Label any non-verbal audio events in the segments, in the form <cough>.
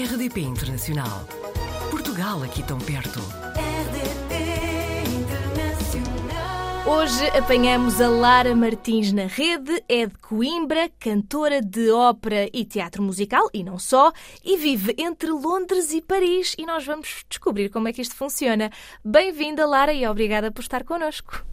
RDP Internacional. Portugal aqui tão perto. RDP Internacional. Hoje apanhamos a Lara Martins na rede, é de Coimbra, cantora de ópera e teatro musical, e não só, e vive entre Londres e Paris, e nós vamos descobrir como é que isto funciona. Bem-vinda, Lara, e obrigada por estar connosco.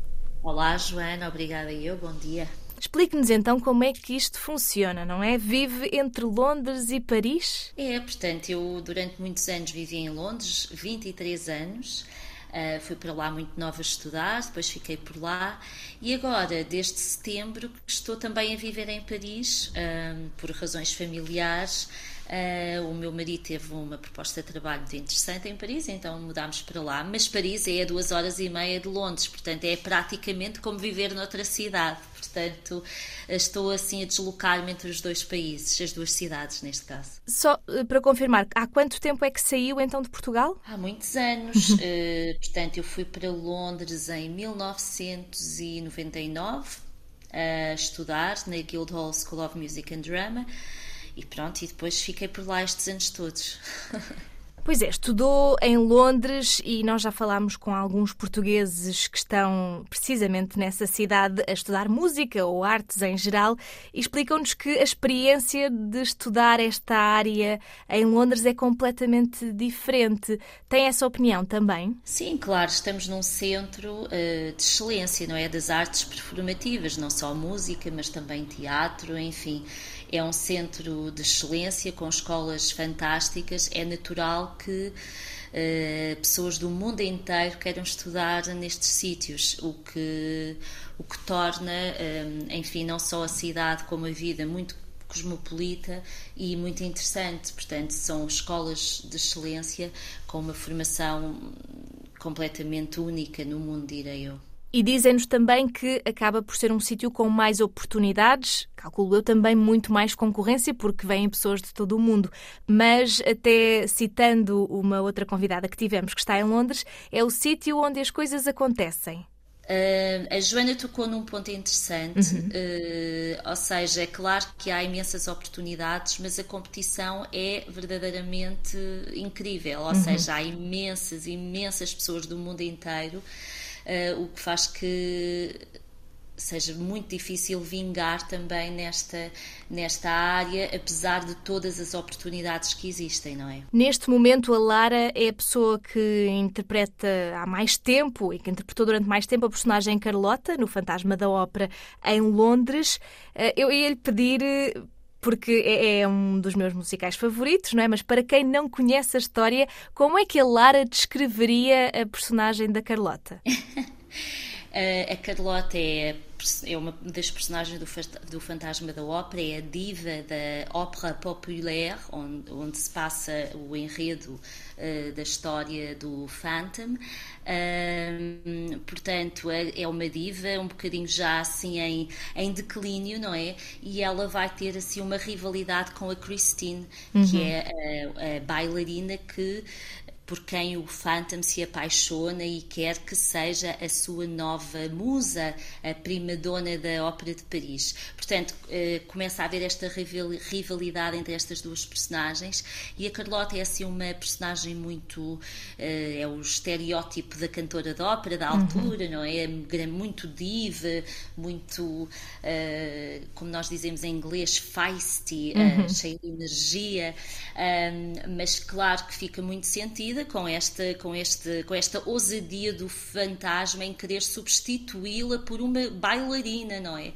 Olá, Joana, obrigada eu, bom dia. Explique-nos então como é que isto funciona, não é? Vive entre Londres e Paris? É, portanto, eu durante muitos anos vivi em Londres, 23 anos. Uh, fui para lá muito nova a estudar, depois fiquei por lá e agora, desde setembro, estou também a viver em Paris uh, por razões familiares. Uh, o meu marido teve uma proposta de trabalho muito interessante em Paris, então mudámos para lá. Mas Paris é a duas horas e meia de Londres, portanto é praticamente como viver noutra cidade. Portanto, estou assim a deslocar-me entre os dois países, as duas cidades neste caso. Só uh, para confirmar, há quanto tempo é que saiu então de Portugal? Há muitos anos. uh, <laughs> portanto, eu fui para Londres em 1999 a estudar na Guildhall School of Music and Drama. E pronto, e depois fiquei por lá estes anos todos. <laughs> Pois é, estudou em Londres e nós já falámos com alguns portugueses que estão precisamente nessa cidade a estudar música ou artes em geral e explicam-nos que a experiência de estudar esta área em Londres é completamente diferente. Tem essa opinião também? Sim, claro, estamos num centro uh, de excelência, não é? Das artes performativas, não só música, mas também teatro, enfim. É um centro de excelência com escolas fantásticas. É natural que uh, pessoas do mundo inteiro queiram estudar nestes sítios, o que, o que torna, um, enfim, não só a cidade como a vida muito cosmopolita e muito interessante. Portanto, são escolas de excelência com uma formação completamente única no mundo, direi eu. E dizem-nos também que acaba por ser um sítio com mais oportunidades, calculo eu também muito mais concorrência, porque vêm pessoas de todo o mundo. Mas, até citando uma outra convidada que tivemos que está em Londres, é o sítio onde as coisas acontecem. Uh, a Joana tocou num ponto interessante, uhum. uh, ou seja, é claro que há imensas oportunidades, mas a competição é verdadeiramente incrível, ou uhum. seja, há imensas, imensas pessoas do mundo inteiro uh, o que faz que seja muito difícil vingar também nesta, nesta área, apesar de todas as oportunidades que existem, não é? Neste momento, a Lara é a pessoa que interpreta há mais tempo e que interpretou durante mais tempo a personagem Carlota no Fantasma da Ópera em Londres. Eh, eu ia lhe pedir porque é, é, um dos meus musicais favoritos, não é? Mas para quem não conhece a história, como é que a Lara descreveria a personagem da Carlota? <laughs> a Carlota é, é uma das personagens do, do Fantasma da Ópera, é a diva da ópera populaire, onde, onde se passa o enredo uh, da história do Phantom. Uh, portanto, é, é uma diva, um bocadinho já assim em, em declínio, não é? E ela vai ter assim uma rivalidade com a Christine, uhum. que é a, a bailarina que por quem o Phantom se apaixona e quer que seja a sua nova musa, a prima dona da Ópera de Paris. Portanto, eh, começa a haver esta rivalidade entre estas duas personagens e a Carlota é assim uma personagem muito eh, é o estereótipo da cantora de ópera da altura, uhum. não é? é muito diva, muito eh, como nós dizemos em inglês feisty, uhum. cheia de energia, mas claro que fica muito sentido com esta, com, este, com esta ousadia do fantasma em querer substituí-la por uma bailarina, não é?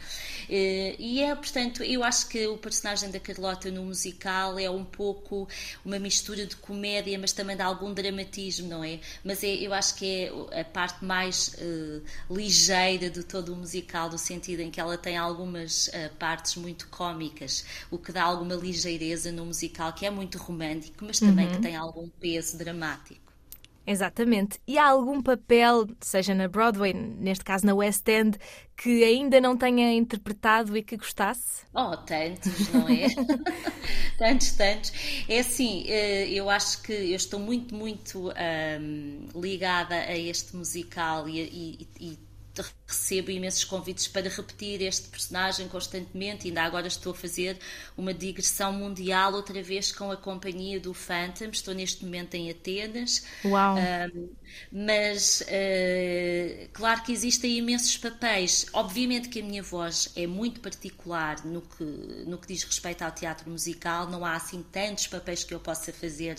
Eh, e é, portanto, eu acho que o personagem da Carlota no musical é um pouco uma mistura de comédia, mas também de algum dramatismo, não é? Mas é, eu acho que é a parte mais uh, ligeira de todo o musical, no sentido em que ela tem algumas uh, partes muito cómicas, o que dá alguma ligeireza no musical, que é muito romântico, mas também uhum. que tem algum peso dramático. Exatamente. E há algum papel, seja na Broadway, neste caso na West End, que ainda não tenha interpretado e que gostasse? Oh, tantos, não é? <laughs> tantos, tantos. É assim, eh, eu acho que eu estou muito, muito um, ligada a este musical e, e, e recebo imensos convites para repetir este personagem constantemente. Ainda agora estou a fazer uma digressão mundial outra vez com a companhia do Phantom. Estou neste momento em Atenas. Uau! Um, mas uh, claro que existem imensos papéis. Obviamente que a minha voz é muito particular no que, no que diz respeito ao teatro musical. Não há assim tantos papéis que eu possa fazer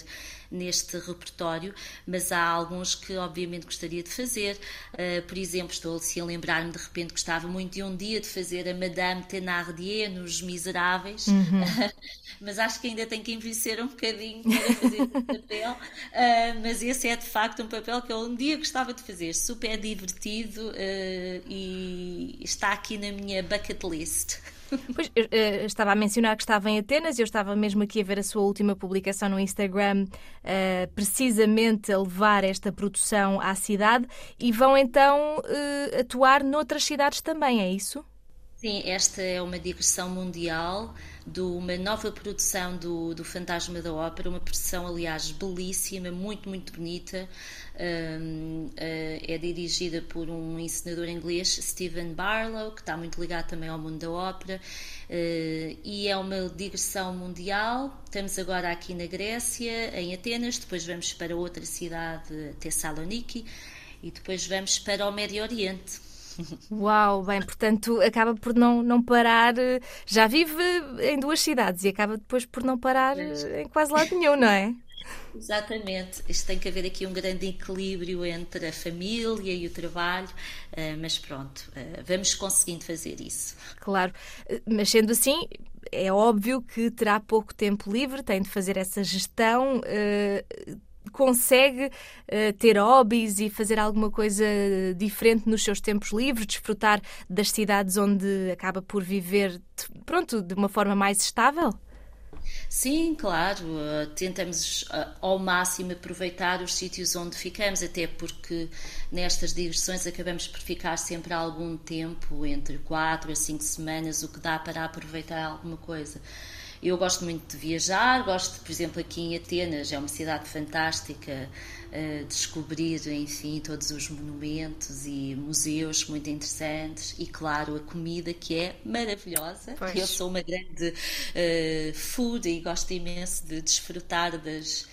neste repertório, mas há alguns que obviamente gostaria de fazer. Uh, por exemplo, estou assim a lembrar-me de repente gostava muito de um dia de fazer a Madame Thénardier nos Miseráveis, uhum. <laughs> mas acho que ainda tem que envelhecer um bocadinho para fazer esse papel. Uh, mas esse é de facto um papel que eu um dia gostava de fazer, super divertido uh, e está aqui na minha bucket list. Pois, eu, uh, estava a mencionar que estava em Atenas, eu estava mesmo aqui a ver a sua última publicação no Instagram, uh, precisamente a levar esta produção à cidade, e vão então uh, atuar noutras cidades também, é isso? Sim, esta é uma digressão mundial de uma nova produção do, do Fantasma da Ópera, uma produção, aliás, belíssima, muito, muito bonita. Um, uh, é dirigida por um encenador inglês, Stephen Barlow, que está muito ligado também ao mundo da ópera, uh, e é uma digressão mundial. Estamos agora aqui na Grécia, em Atenas, depois vamos para outra cidade, Tessaloniki, e depois vamos para o Médio Oriente. Uau, bem, portanto acaba por não, não parar. Já vive em duas cidades e acaba depois por não parar em quase lado nenhum, não é? Exatamente, isto tem que haver aqui um grande equilíbrio entre a família e o trabalho, eh, mas pronto, eh, vamos conseguindo fazer isso. Claro, mas sendo assim, é óbvio que terá pouco tempo livre, tem de fazer essa gestão eh, consegue uh, ter hobbies e fazer alguma coisa diferente nos seus tempos livres, desfrutar das cidades onde acaba por viver, pronto, de uma forma mais estável? Sim, claro, eh, tentamos eh, ao máximo aproveitar os sítios onde ficamos, até porque nestas digressões acabamos por ficar sempre algum tempo, entre quatro a cinco semanas, o que dá para aproveitar alguma coisa. Eu gosto muito de viajar, gosto, por exemplo, aqui em Atenas, é uma cidade fantástica, uh, descobrir, enfim, todos os monumentos e museus muito interessantes e, claro, a comida que é maravilhosa. Pois. Eu sou uma grande uh, food e gosto imenso de desfrutar das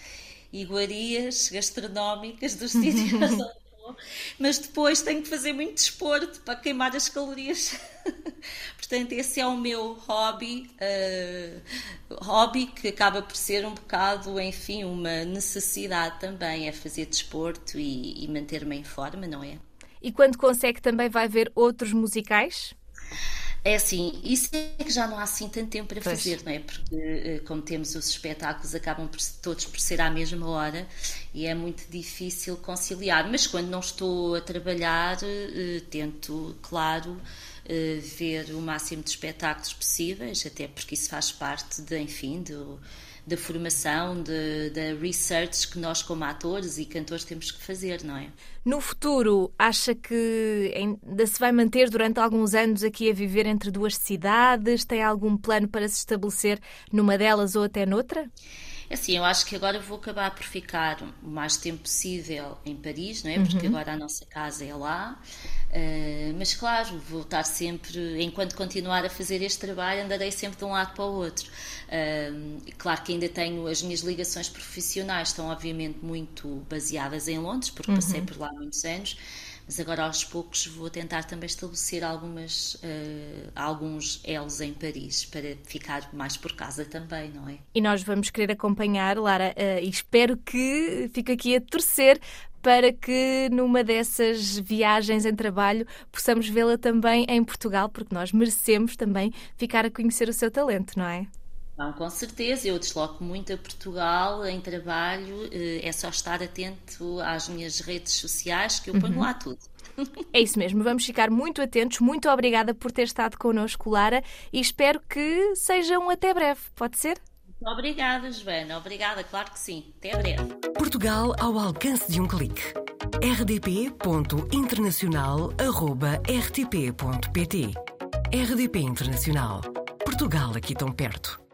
iguarias gastronómicas dos <laughs> sítios onde mas depois tenho que fazer muito desporto para queimar as calorias. <laughs> Portanto, esse é o meu hobby, uh, hobby que acaba por ser um bocado, enfim, uma necessidade também, é fazer desporto e, e manter-me em forma, não é? E quando consegue também vai ver outros musicais? É assim, isso é que já não há assim tanto tempo para pois. fazer, não é? Porque, eh, como temos os espetáculos, acabam por, todos por ser à mesma hora e é muito difícil conciliar. Mas quando não estou a trabalhar, eh, tento, claro, eh, ver o máximo de espetáculos possíveis, até porque isso faz parte, de, enfim, do da formação, da research que nós, como atores e cantores, temos que fazer, não é? No futuro, acha que ainda se vai manter durante alguns anos aqui a viver entre duas cidades? Tem algum plano para se estabelecer numa delas ou até noutra? É assim, eu acho que agora vou acabar por ficar o mais tempo possível em Paris, não é? Porque uhum. agora a nossa casa é lá. Uh, mas claro, vou estar sempre, enquanto continuar a fazer este trabalho, andarei sempre de um lado para o outro. Uh, claro que ainda tenho as minhas ligações profissionais, estão obviamente muito baseadas em Londres, porque uhum. passei por lá muitos anos mas agora aos poucos vou tentar também estabelecer algumas, uh, alguns elos em Paris para ficar mais por casa também, não é? E nós vamos querer acompanhar, Lara, uh, e espero que fique aqui a torcer para que numa dessas viagens em trabalho possamos vê-la também em Portugal, porque nós merecemos também ficar a conhecer o seu talento, não é? Não, com certeza, eu desloco muito a Portugal em trabalho, eh, é só estar atento às minhas redes sociais que eu ponho uhum. lá tudo. <laughs> É isso mesmo, vamos ficar muito atentos. Muito obrigada por ter estado connosco, Lara, e espero que sejam até breve, pode ser? Muito obrigada, Joana. Obrigada, claro que sim. Até breve. Portugal ao alcance de um clique. rdp.internacional.rtp.pt RDP Internacional. Portugal aqui tão perto.